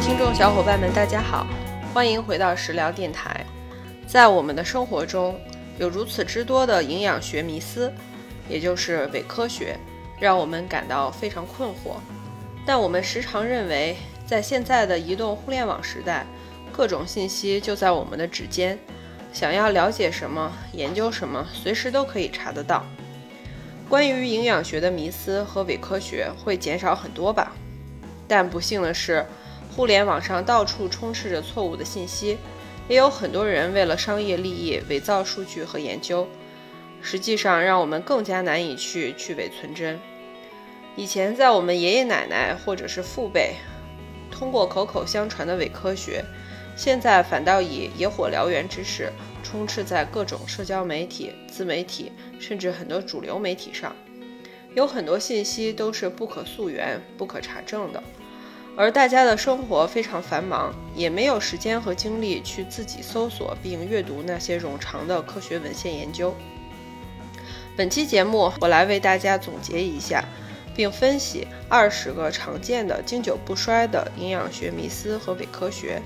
听众小伙伴们，大家好，欢迎回到食疗电台。在我们的生活中，有如此之多的营养学迷思，也就是伪科学，让我们感到非常困惑。但我们时常认为，在现在的移动互联网时代，各种信息就在我们的指尖，想要了解什么、研究什么，随时都可以查得到。关于营养学的迷思和伪科学会减少很多吧？但不幸的是，互联网上到处充斥着错误的信息，也有很多人为了商业利益伪造数据和研究，实际上让我们更加难以去去伪存真。以前在我们爷爷奶奶或者是父辈通过口口相传的伪科学，现在反倒以野火燎原之势充斥在各种社交媒体、自媒体，甚至很多主流媒体上，有很多信息都是不可溯源、不可查证的。而大家的生活非常繁忙，也没有时间和精力去自己搜索并阅读那些冗长的科学文献研究。本期节目，我来为大家总结一下，并分析二十个常见的经久不衰的营养学迷思和伪科学。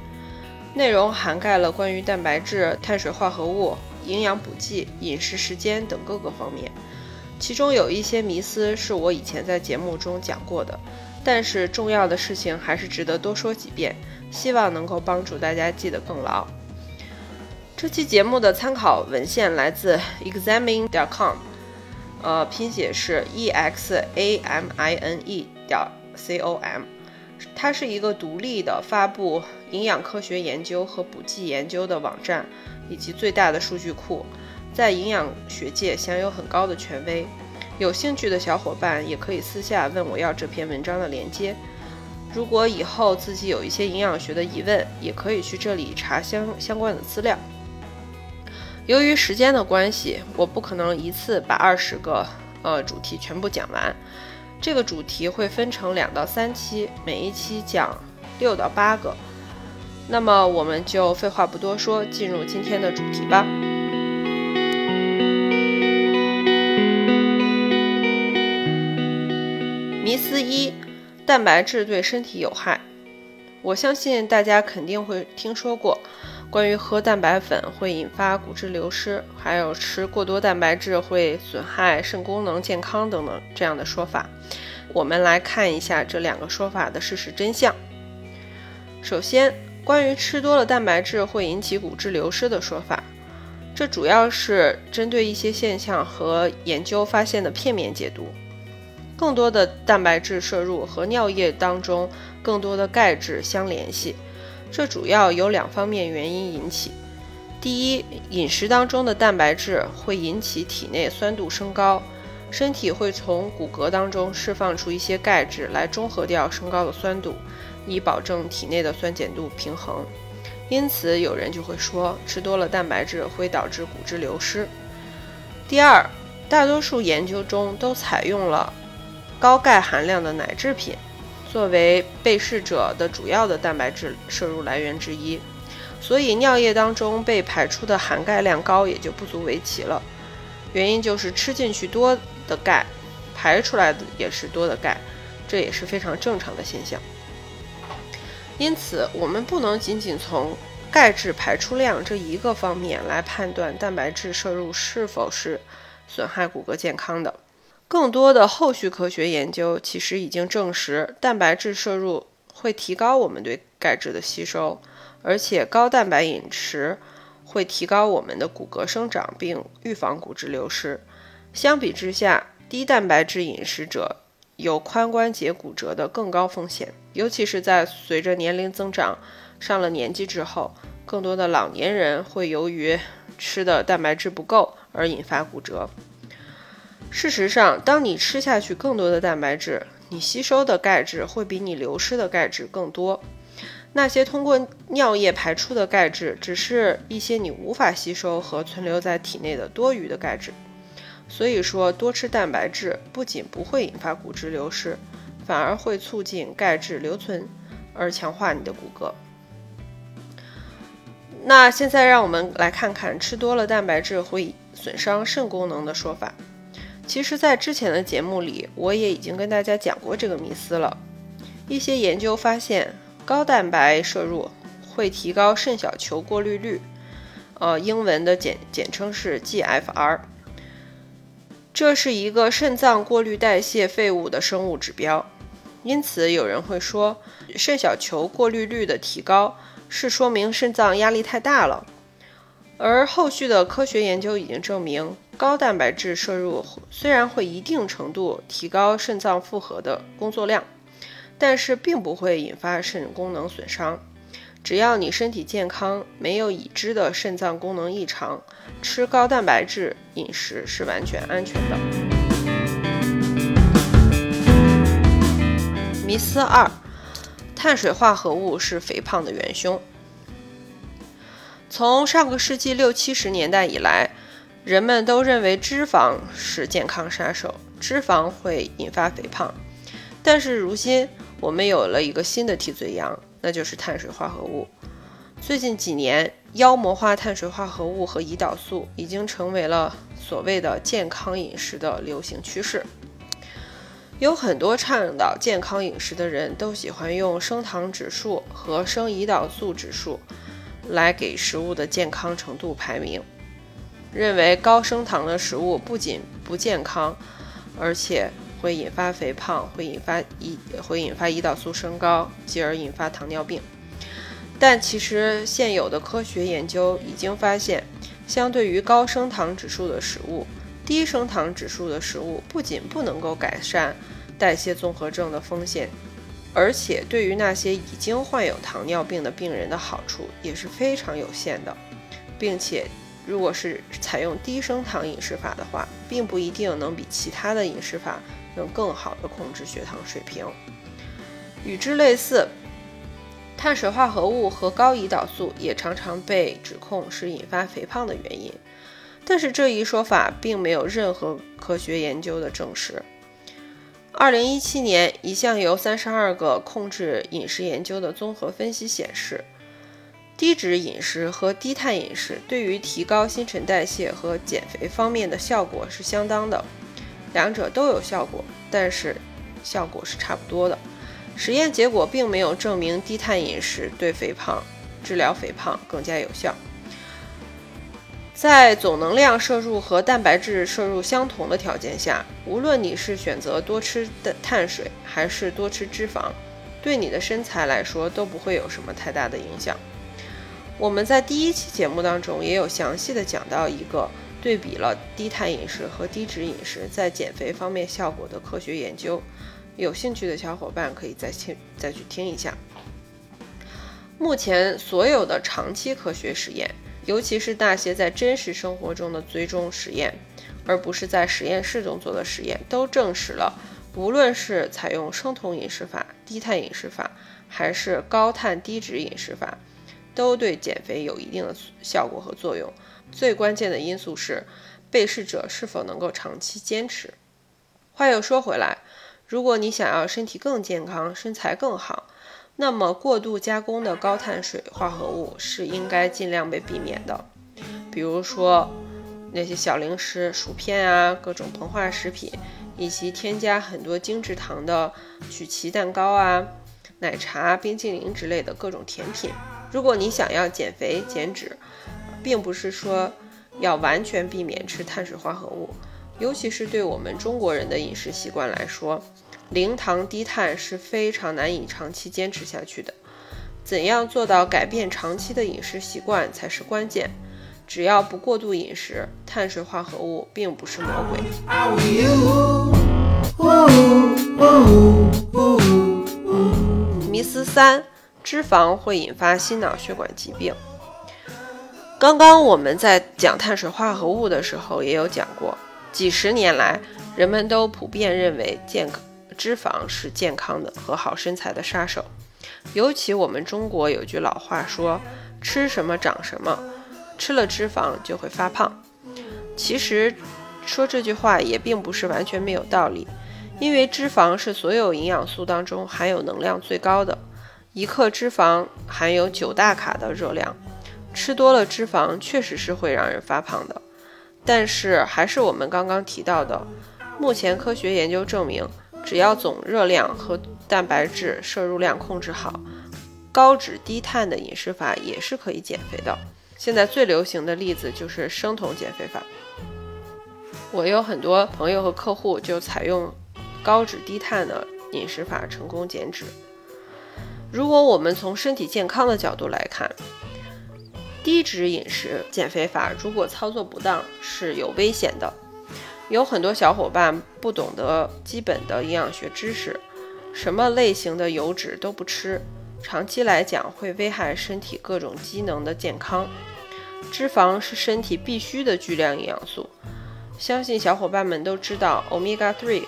内容涵盖了关于蛋白质、碳水化合物、营养补剂、饮食时间等各个方面。其中有一些迷思是我以前在节目中讲过的。但是重要的事情还是值得多说几遍，希望能够帮助大家记得更牢。这期节目的参考文献来自 examining.com，呃，拼写是 e x a m i n e 点 c o m，它是一个独立的发布营养科学研究和补剂研究的网站，以及最大的数据库，在营养学界享有很高的权威。有兴趣的小伙伴也可以私下问我要这篇文章的链接。如果以后自己有一些营养学的疑问，也可以去这里查相相关的资料。由于时间的关系，我不可能一次把二十个呃主题全部讲完。这个主题会分成两到三期，每一期讲六到八个。那么我们就废话不多说，进入今天的主题吧。迷思一：蛋白质对身体有害。我相信大家肯定会听说过关于喝蛋白粉会引发骨质流失，还有吃过多蛋白质会损害肾功能、健康等等这样的说法。我们来看一下这两个说法的事实真相。首先，关于吃多了蛋白质会引起骨质流失的说法，这主要是针对一些现象和研究发现的片面解读。更多的蛋白质摄入和尿液当中更多的钙质相联系，这主要由两方面原因引起。第一，饮食当中的蛋白质会引起体内酸度升高，身体会从骨骼当中释放出一些钙质来中和掉升高的酸度，以保证体内的酸碱度平衡。因此，有人就会说吃多了蛋白质会导致骨质流失。第二，大多数研究中都采用了。高钙含量的奶制品，作为被试者的主要的蛋白质摄入来源之一，所以尿液当中被排出的含钙量高也就不足为奇了。原因就是吃进去多的钙，排出来的也是多的钙，这也是非常正常的现象。因此，我们不能仅仅从钙质排出量这一个方面来判断蛋白质摄入是否是损害骨骼健康的。更多的后续科学研究其实已经证实，蛋白质摄入会提高我们对钙质的吸收，而且高蛋白饮食会提高我们的骨骼生长，并预防骨质流失。相比之下，低蛋白质饮食者有髋关节骨折的更高风险，尤其是在随着年龄增长、上了年纪之后，更多的老年人会由于吃的蛋白质不够而引发骨折。事实上，当你吃下去更多的蛋白质，你吸收的钙质会比你流失的钙质更多。那些通过尿液排出的钙质，只是一些你无法吸收和存留在体内的多余的钙质。所以说，多吃蛋白质不仅不会引发骨质流失，反而会促进钙质留存，而强化你的骨骼。那现在让我们来看看吃多了蛋白质会损伤肾功能的说法。其实，在之前的节目里，我也已经跟大家讲过这个迷思了。一些研究发现，高蛋白摄入会提高肾小球过滤率，呃，英文的简简称是 GFR。这是一个肾脏过滤代谢废物的生物指标。因此，有人会说，肾小球过滤率的提高是说明肾脏压力太大了。而后续的科学研究已经证明，高蛋白质摄入虽然会一定程度提高肾脏负荷的工作量，但是并不会引发肾功能损伤。只要你身体健康，没有已知的肾脏功能异常，吃高蛋白质饮食是完全安全的。迷思二：碳水化合物是肥胖的元凶。从上个世纪六七十年代以来，人们都认为脂肪是健康杀手，脂肪会引发肥胖。但是如今，我们有了一个新的替罪羊，那就是碳水化合物。最近几年，妖魔化碳水化合物和胰岛素已经成为了所谓的健康饮食的流行趋势。有很多倡导健康饮食的人都喜欢用升糖指数和升胰岛素指数。来给食物的健康程度排名，认为高升糖的食物不仅不健康，而且会引发肥胖，会引发胰会引发胰岛素升高，继而引发糖尿病。但其实现有的科学研究已经发现，相对于高升糖指数的食物，低升糖指数的食物不仅不能够改善代谢综合症的风险。而且对于那些已经患有糖尿病的病人的好处也是非常有限的，并且如果是采用低升糖饮食法的话，并不一定能比其他的饮食法能更好的控制血糖水平。与之类似，碳水化合物和高胰岛素也常常被指控是引发肥胖的原因，但是这一说法并没有任何科学研究的证实。二零一七年，一项由三十二个控制饮食研究的综合分析显示，低脂饮食和低碳饮食对于提高新陈代谢和减肥方面的效果是相当的，两者都有效果，但是效果是差不多的。实验结果并没有证明低碳饮食对肥胖治疗肥胖更加有效。在总能量摄入和蛋白质摄入相同的条件下，无论你是选择多吃的碳水还是多吃脂肪，对你的身材来说都不会有什么太大的影响。我们在第一期节目当中也有详细的讲到一个对比了低碳饮食和低脂饮食在减肥方面效果的科学研究，有兴趣的小伙伴可以再听再去听一下。目前所有的长期科学实验。尤其是那些在真实生活中的追踪实验，而不是在实验室中做的实验，都证实了，无论是采用生酮饮食法、低碳饮食法，还是高碳低脂饮食法，都对减肥有一定的效果和作用。最关键的因素是，被试者是否能够长期坚持。话又说回来，如果你想要身体更健康、身材更好，那么，过度加工的高碳水化合物是应该尽量被避免的，比如说那些小零食、薯片啊，各种膨化食品，以及添加很多精制糖的曲奇蛋糕啊、奶茶、冰淇淋之类的各种甜品。如果你想要减肥减脂，并不是说要完全避免吃碳水化合物，尤其是对我们中国人的饮食习惯来说。零糖低碳是非常难以长期坚持下去的。怎样做到改变长期的饮食习惯才是关键。只要不过度饮食，碳水化合物并不是魔鬼。迷思三：脂肪会引发心脑血管疾病。刚刚我们在讲碳水化合物的时候也有讲过，几十年来人们都普遍认为健康。脂肪是健康的和好身材的杀手，尤其我们中国有句老话说：“吃什么长什么，吃了脂肪就会发胖。”其实说这句话也并不是完全没有道理，因为脂肪是所有营养素当中含有能量最高的，一克脂肪含有九大卡的热量，吃多了脂肪确实是会让人发胖的。但是还是我们刚刚提到的，目前科学研究证明。只要总热量和蛋白质摄入量控制好，高脂低碳的饮食法也是可以减肥的。现在最流行的例子就是生酮减肥法。我有很多朋友和客户就采用高脂低碳的饮食法成功减脂。如果我们从身体健康的角度来看，低脂饮食减肥法如果操作不当是有危险的。有很多小伙伴不懂得基本的营养学知识，什么类型的油脂都不吃，长期来讲会危害身体各种机能的健康。脂肪是身体必须的巨量营养素，相信小伙伴们都知道，omega three、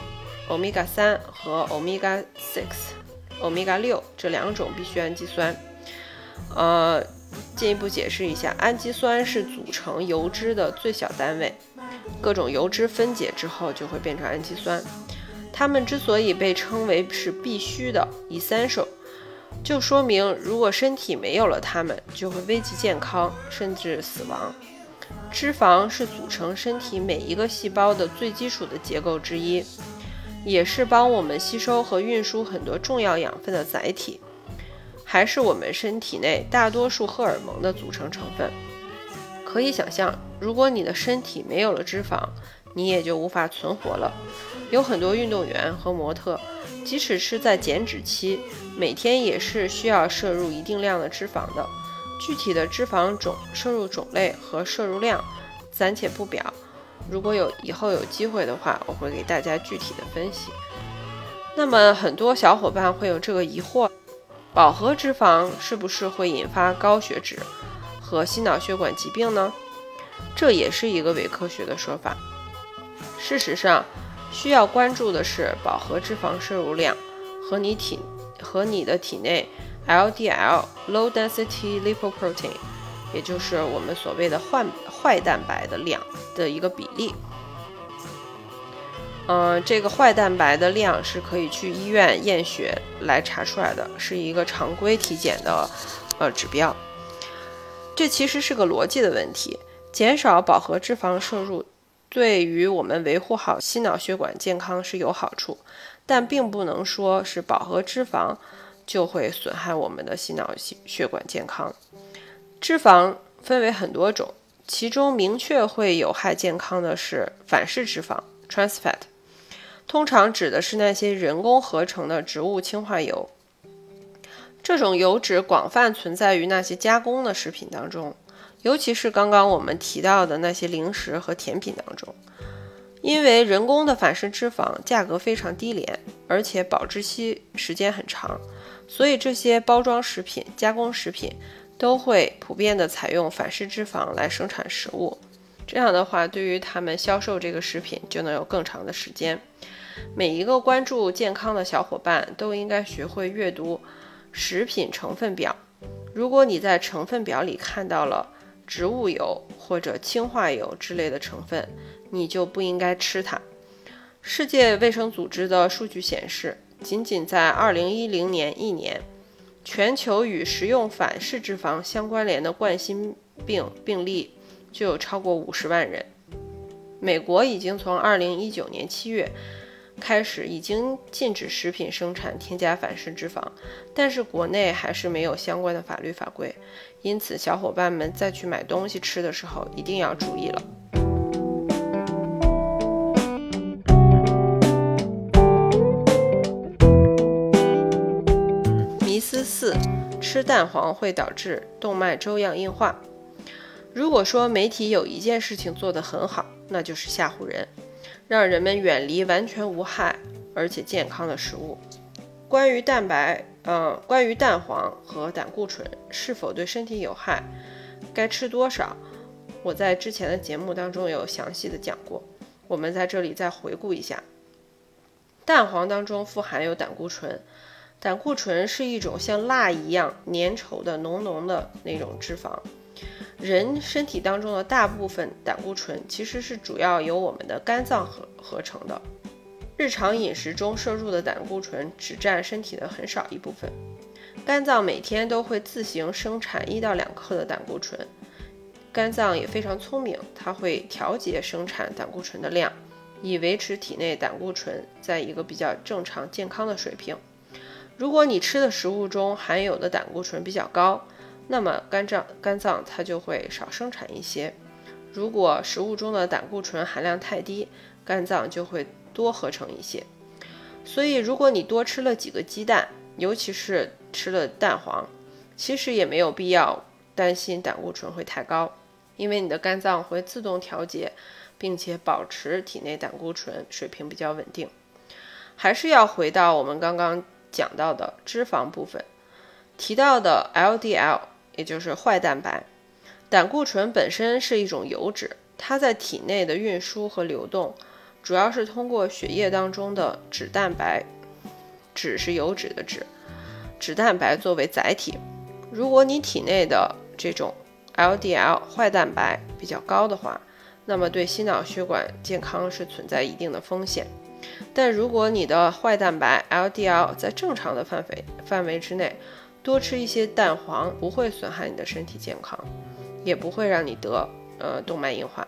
omega 三和 omega six、欧米伽六这两种必需氨基酸。呃，进一步解释一下，氨基酸是组成油脂的最小单位。各种油脂分解之后就会变成氨基酸，它们之所以被称为是必须的 （essential），就说明如果身体没有了它们，就会危及健康甚至死亡。脂肪是组成身体每一个细胞的最基础的结构之一，也是帮我们吸收和运输很多重要养分的载体，还是我们身体内大多数荷尔蒙的组成成分。可以想象，如果你的身体没有了脂肪，你也就无法存活了。有很多运动员和模特，即使是在减脂期，每天也是需要摄入一定量的脂肪的。具体的脂肪种、摄入种类和摄入量，暂且不表。如果有以后有机会的话，我会给大家具体的分析。那么，很多小伙伴会有这个疑惑：饱和脂肪是不是会引发高血脂？和心脑血管疾病呢？这也是一个伪科学的说法。事实上，需要关注的是饱和脂肪摄入量和你体和你的体内 LDL（Low Density Lipoprotein），也就是我们所谓的坏坏蛋白的量的一个比例。嗯，这个坏蛋白的量是可以去医院验血来查出来的，是一个常规体检的呃指标。这其实是个逻辑的问题，减少饱和脂肪摄入，对于我们维护好心脑血管健康是有好处，但并不能说是饱和脂肪就会损害我们的心脑血管健康。脂肪分为很多种，其中明确会有害健康的是反式脂肪 （trans fat），通常指的是那些人工合成的植物氢化油。这种油脂广泛存在于那些加工的食品当中，尤其是刚刚我们提到的那些零食和甜品当中。因为人工的反式脂肪价格非常低廉，而且保质期时间很长，所以这些包装食品、加工食品都会普遍的采用反式脂肪来生产食物。这样的话，对于他们销售这个食品就能有更长的时间。每一个关注健康的小伙伴都应该学会阅读。食品成分表，如果你在成分表里看到了植物油或者氢化油之类的成分，你就不应该吃它。世界卫生组织的数据显示，仅仅在2010年一年，全球与食用反式脂肪相关联的冠心病病例就有超过50万人。美国已经从2019年7月。开始已经禁止食品生产添加反式脂肪，但是国内还是没有相关的法律法规，因此小伙伴们再去买东西吃的时候一定要注意了。吃蛋黄会导致动脉粥样硬化。如果说媒体有一件事情做得很好，那就是吓唬人。让人们远离完全无害而且健康的食物。关于蛋白，嗯，关于蛋黄和胆固醇是否对身体有害，该吃多少，我在之前的节目当中有详细的讲过。我们在这里再回顾一下，蛋黄当中富含有胆固醇，胆固醇是一种像蜡一样粘稠的浓浓的那种脂肪。人身体当中的大部分胆固醇其实是主要由我们的肝脏合合成的，日常饮食中摄入的胆固醇只占身体的很少一部分。肝脏每天都会自行生产一到两克的胆固醇，肝脏也非常聪明，它会调节生产胆固醇的量，以维持体内胆固醇在一个比较正常健康的水平。如果你吃的食物中含有的胆固醇比较高，那么肝脏肝脏它就会少生产一些；如果食物中的胆固醇含量太低，肝脏就会多合成一些。所以，如果你多吃了几个鸡蛋，尤其是吃了蛋黄，其实也没有必要担心胆固醇会太高，因为你的肝脏会自动调节，并且保持体内胆固醇水平比较稳定。还是要回到我们刚刚讲到的脂肪部分，提到的 LDL，也就是坏蛋白。胆固醇本身是一种油脂，它在体内的运输和流动，主要是通过血液当中的脂蛋白，脂是油脂的脂，脂蛋白作为载体。如果你体内的这种 LDL 坏蛋白比较高的话，那么对心脑血管健康是存在一定的风险。但如果你的坏蛋白 LDL 在正常的范围范围之内，多吃一些蛋黄不会损害你的身体健康，也不会让你得呃动脉硬化。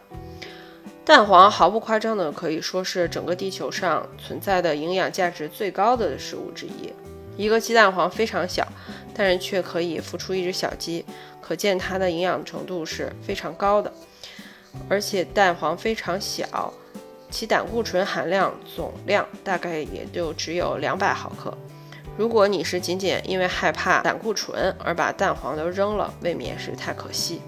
蛋黄毫不夸张的可以说是整个地球上存在的营养价值最高的食物之一。一个鸡蛋黄非常小，但是却可以孵出一只小鸡，可见它的营养程度是非常高的。而且蛋黄非常小。其胆固醇含量总量大概也就只有两百毫克。如果你是仅仅因为害怕胆固醇而把蛋黄都扔了，未免是太可惜。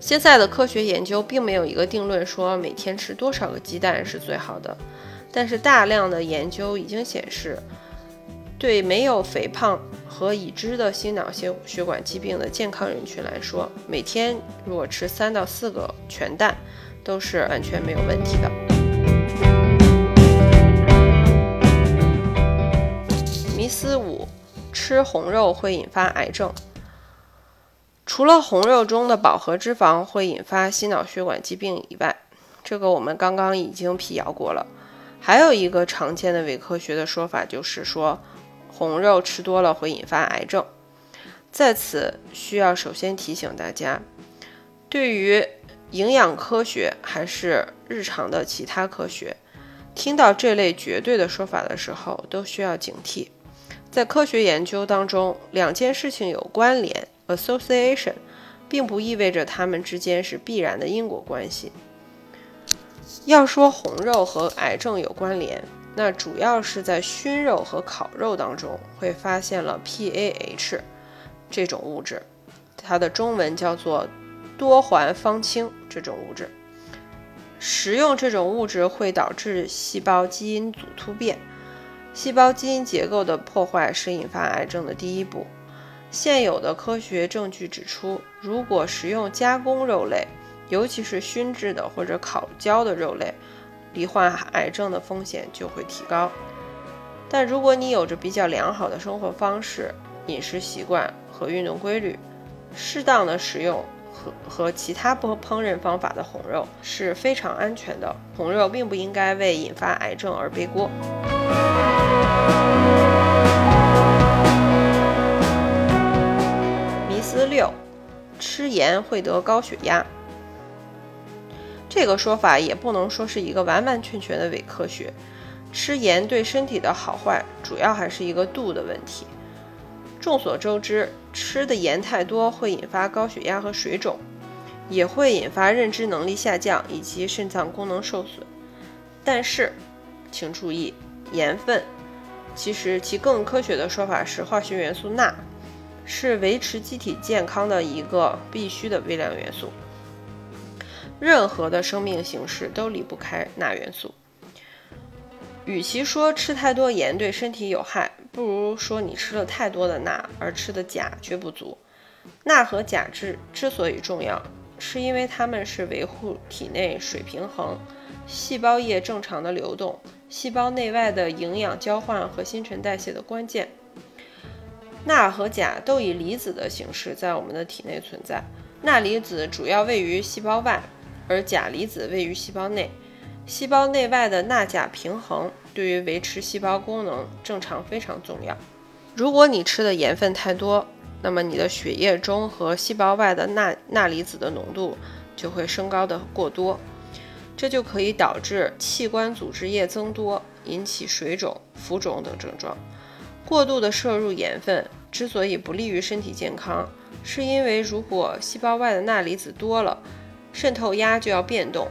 现在的科学研究并没有一个定论说每天吃多少个鸡蛋是最好的，但是大量的研究已经显示，对没有肥胖和已知的心脑血血管疾病的健康人群来说，每天如果吃三到四个全蛋。都是完全没有问题的。迷思五：吃红肉会引发癌症。除了红肉中的饱和脂肪会引发心脑血管疾病以外，这个我们刚刚已经辟谣过了。还有一个常见的伪科学的说法，就是说红肉吃多了会引发癌症。在此需要首先提醒大家，对于营养科学还是日常的其他科学，听到这类绝对的说法的时候，都需要警惕。在科学研究当中，两件事情有关联 （association），并不意味着它们之间是必然的因果关系。要说红肉和癌症有关联，那主要是在熏肉和烤肉当中会发现了 PAH 这种物质，它的中文叫做。多环芳烃这种物质，食用这种物质会导致细胞基因组突变，细胞基因结构的破坏是引发癌症的第一步。现有的科学证据指出，如果食用加工肉类，尤其是熏制的或者烤焦的肉类，罹患癌症的风险就会提高。但如果你有着比较良好的生活方式、饮食习惯和运动规律，适当的食用。和和其他不烹饪方法的红肉是非常安全的，红肉并不应该为引发癌症而背锅。迷思六：吃盐会得高血压。这个说法也不能说是一个完完全全的伪科学。吃盐对身体的好坏，主要还是一个度的问题。众所周知，吃的盐太多会引发高血压和水肿，也会引发认知能力下降以及肾脏功能受损。但是，请注意，盐分其实其更科学的说法是化学元素钠，是维持机体健康的一个必须的微量元素。任何的生命形式都离不开钠元素。与其说吃太多盐对身体有害，不如说你吃了太多的钠，而吃的钾却不足。钠和钾之之所以重要，是因为它们是维护体内水平衡、细胞液正常的流动、细胞内外的营养交换和新陈代谢的关键。钠和钾都以离子的形式在我们的体内存在，钠离子主要位于细胞外，而钾离子位于细胞内。细胞内外的钠钾平衡对于维持细胞功能正常非常重要。如果你吃的盐分太多，那么你的血液中和细胞外的钠钠离子的浓度就会升高的过多，这就可以导致器官组织液增多，引起水肿、浮肿等症状。过度的摄入盐分之所以不利于身体健康，是因为如果细胞外的钠离子多了，渗透压就要变动，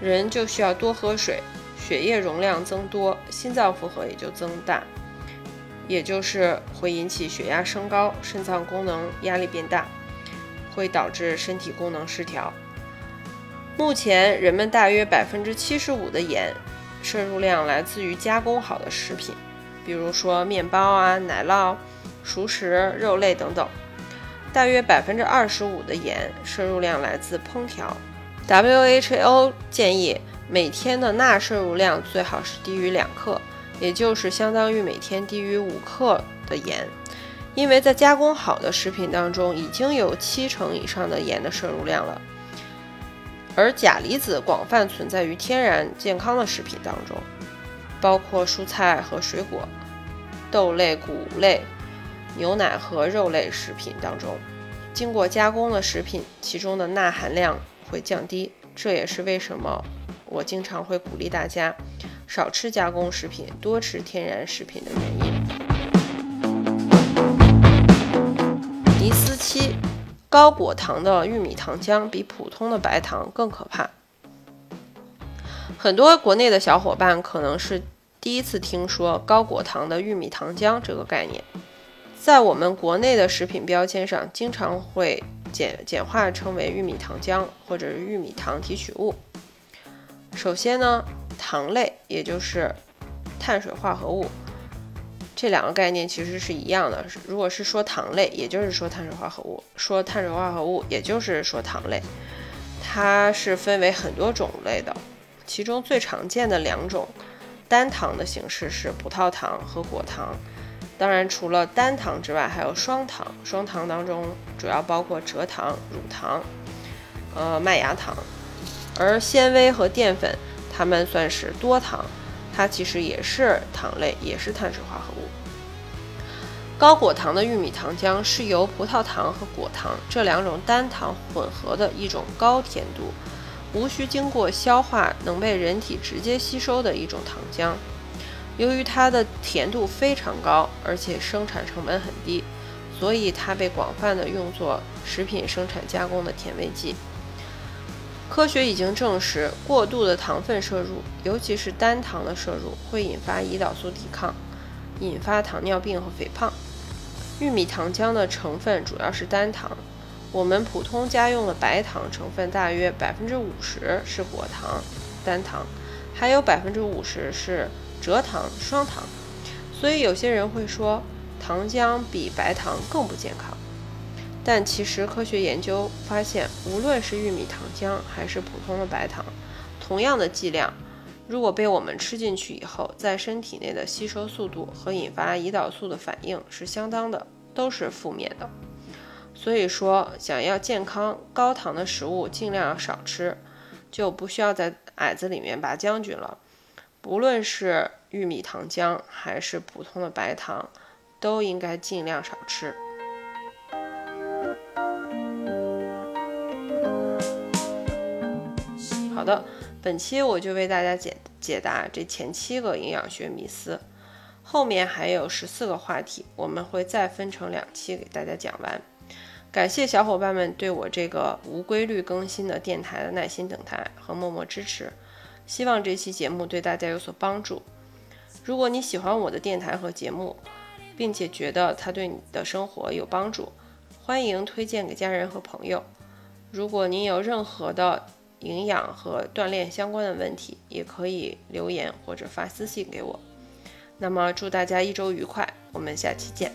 人就需要多喝水，血液容量增多，心脏负荷也就增大，也就是会引起血压升高，肾脏功能压力变大，会导致身体功能失调。目前，人们大约百分之七十五的盐摄入量来自于加工好的食品，比如说面包啊、奶酪、熟食、肉类等等；大约百分之二十五的盐摄入量来自烹调。WHO 建议每天的钠摄入量最好是低于两克，也就是相当于每天低于五克的盐，因为在加工好的食品当中已经有七成以上的盐的摄入量了。而钾离子广泛存在于天然健康的食品当中，包括蔬菜和水果、豆类、谷类、牛奶和肉类食品当中。经过加工的食品，其中的钠含量会降低。这也是为什么我经常会鼓励大家少吃加工食品，多吃天然食品的原因。尼斯七。高果糖的玉米糖浆比普通的白糖更可怕。很多国内的小伙伴可能是第一次听说高果糖的玉米糖浆这个概念，在我们国内的食品标签上，经常会简简化称为玉米糖浆或者是玉米糖提取物。首先呢，糖类也就是碳水化合物。这两个概念其实是一样的。如果是说糖类，也就是说碳水化合物；说碳水化合物，也就是说糖类。它是分为很多种类的，其中最常见的两种单糖的形式是葡萄糖和果糖。当然，除了单糖之外，还有双糖。双糖当中主要包括蔗糖、乳糖、呃麦芽糖。而纤维和淀粉，它们算是多糖。它其实也是糖类，也是碳水化合物。高果糖的玉米糖浆是由葡萄糖和果糖这两种单糖混合的一种高甜度、无需经过消化能被人体直接吸收的一种糖浆。由于它的甜度非常高，而且生产成本很低，所以它被广泛的用作食品生产加工的甜味剂。科学已经证实，过度的糖分摄入，尤其是单糖的摄入，会引发胰岛素抵抗，引发糖尿病和肥胖。玉米糖浆的成分主要是单糖，我们普通家用的白糖成分大约百分之五十是果糖单糖，还有百分之五十是蔗糖双糖。所以有些人会说，糖浆比白糖更不健康。但其实科学研究发现，无论是玉米糖浆还是普通的白糖，同样的剂量，如果被我们吃进去以后，在身体内的吸收速度和引发胰岛素的反应是相当的，都是负面的。所以说，想要健康高糖的食物，尽量要少吃，就不需要在矮子里面拔将军了。不论是玉米糖浆还是普通的白糖，都应该尽量少吃。好的，本期我就为大家解解答这前七个营养学迷思，后面还有十四个话题，我们会再分成两期给大家讲完。感谢小伙伴们对我这个无规律更新的电台的耐心等待和默默支持，希望这期节目对大家有所帮助。如果你喜欢我的电台和节目，并且觉得它对你的生活有帮助，欢迎推荐给家人和朋友。如果您有任何的，营养和锻炼相关的问题，也可以留言或者发私信给我。那么，祝大家一周愉快，我们下期见。